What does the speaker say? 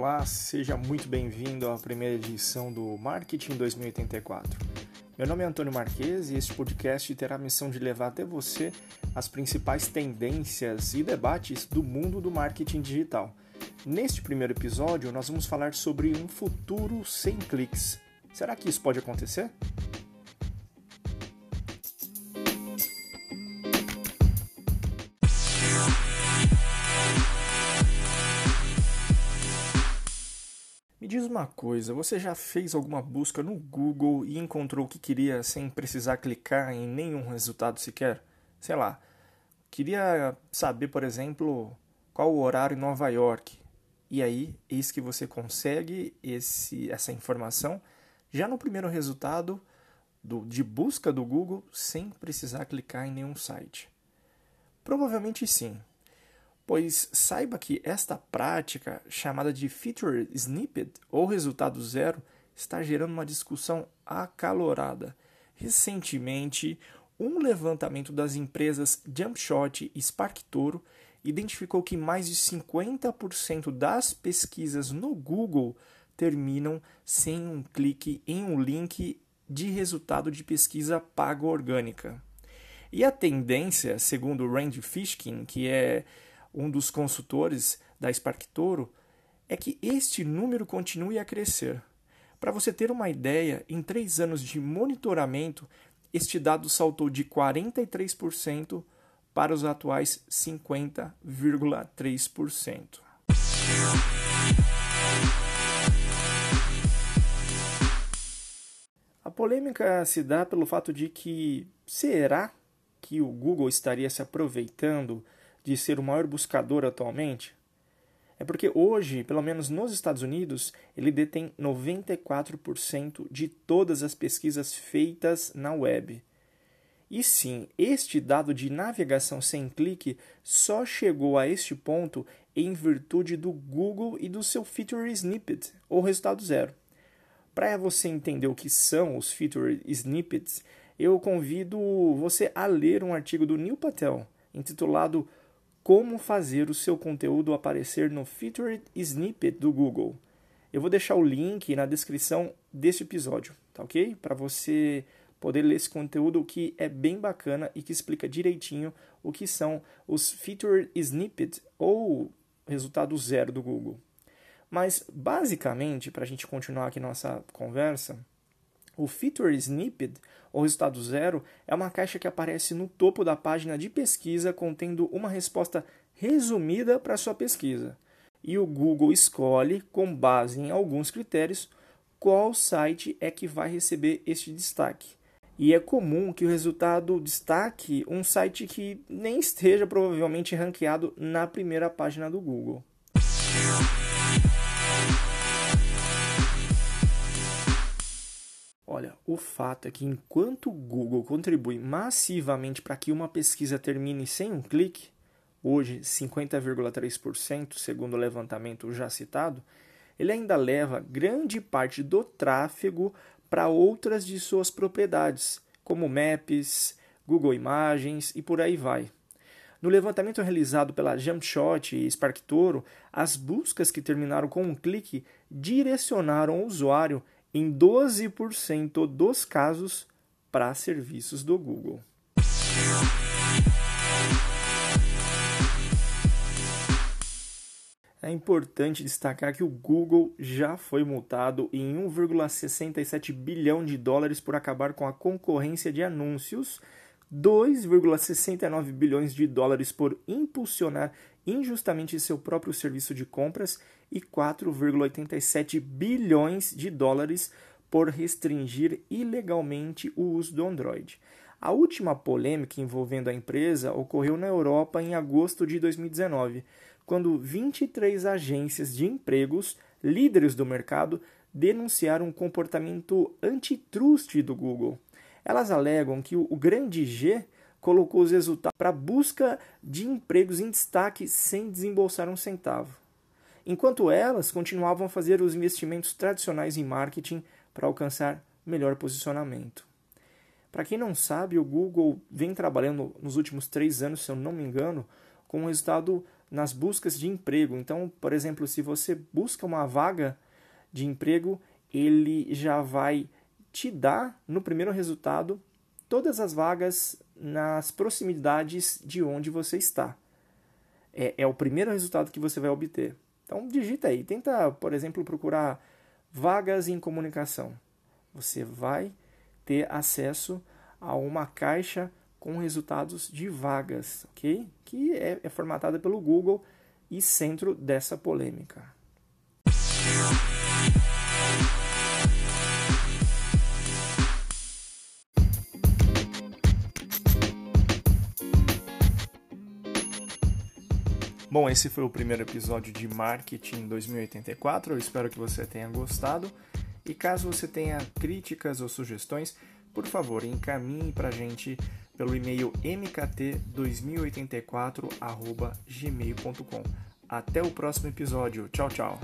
Olá, seja muito bem-vindo à primeira edição do Marketing 2084. Meu nome é Antônio Marques e este podcast terá a missão de levar até você as principais tendências e debates do mundo do marketing digital. Neste primeiro episódio, nós vamos falar sobre um futuro sem cliques. Será que isso pode acontecer? Diz uma coisa, você já fez alguma busca no Google e encontrou o que queria sem precisar clicar em nenhum resultado sequer? Sei lá, queria saber, por exemplo, qual o horário em Nova York. E aí, eis que você consegue esse, essa informação já no primeiro resultado do, de busca do Google sem precisar clicar em nenhum site. Provavelmente sim, pois saiba que esta prática, chamada de feature snippet ou resultado zero, está gerando uma discussão acalorada. Recentemente, um levantamento das empresas Jumpshot e SparkToro identificou que mais de 50% das pesquisas no Google terminam sem um clique em um link de resultado de pesquisa paga orgânica. E a tendência, segundo Randy Fishkin, que é um dos consultores da SparkToro, é que este número continue a crescer. Para você ter uma ideia, em três anos de monitoramento, este dado saltou de 43% para os atuais 50,3%. A polêmica se dá pelo fato de que será que o Google estaria se aproveitando de ser o maior buscador atualmente? É porque hoje, pelo menos nos Estados Unidos, ele detém 94% de todas as pesquisas feitas na web. E sim, este dado de navegação sem clique só chegou a este ponto em virtude do Google e do seu Feature Snippet, ou resultado zero. Para você entender o que são os Feature Snippets, eu convido você a ler um artigo do Neil Patel, intitulado como fazer o seu conteúdo aparecer no Featured Snippet do Google. Eu vou deixar o link na descrição deste episódio, tá ok? Para você poder ler esse conteúdo que é bem bacana e que explica direitinho o que são os Featured Snippet ou resultado zero do Google. Mas, basicamente, para a gente continuar aqui nossa conversa, o Feature Snippet, ou resultado zero, é uma caixa que aparece no topo da página de pesquisa contendo uma resposta resumida para sua pesquisa. E o Google escolhe, com base em alguns critérios, qual site é que vai receber este destaque. E é comum que o resultado destaque um site que nem esteja provavelmente ranqueado na primeira página do Google. Olha, o fato é que enquanto o Google contribui massivamente para que uma pesquisa termine sem um clique, hoje 50,3%, segundo o levantamento já citado, ele ainda leva grande parte do tráfego para outras de suas propriedades, como Maps, Google Imagens e por aí vai. No levantamento realizado pela Jumpshot e SparkToro, as buscas que terminaram com um clique direcionaram o usuário em 12% dos casos para serviços do Google. É importante destacar que o Google já foi multado em 1,67 bilhão de dólares por acabar com a concorrência de anúncios, 2,69 bilhões de dólares por impulsionar injustamente seu próprio serviço de compras e 4,87 bilhões de dólares por restringir ilegalmente o uso do Android. A última polêmica envolvendo a empresa ocorreu na Europa em agosto de 2019, quando 23 agências de empregos, líderes do mercado, denunciaram um comportamento antitrust do Google. Elas alegam que o grande G colocou os resultados para busca de empregos em destaque sem desembolsar um centavo enquanto elas continuavam a fazer os investimentos tradicionais em marketing para alcançar melhor posicionamento. Para quem não sabe, o Google vem trabalhando nos últimos três anos, se eu não me engano, com um resultado nas buscas de emprego. Então, por exemplo, se você busca uma vaga de emprego, ele já vai te dar no primeiro resultado todas as vagas nas proximidades de onde você está. É, é o primeiro resultado que você vai obter. Então digita aí, tenta, por exemplo, procurar vagas em comunicação. Você vai ter acesso a uma caixa com resultados de vagas, ok? Que é, é formatada pelo Google e centro dessa polêmica. Bom, esse foi o primeiro episódio de Marketing 2084. Eu espero que você tenha gostado. E caso você tenha críticas ou sugestões, por favor, encaminhe para a gente pelo e-mail mkt2084.gmail.com. Até o próximo episódio. Tchau, tchau.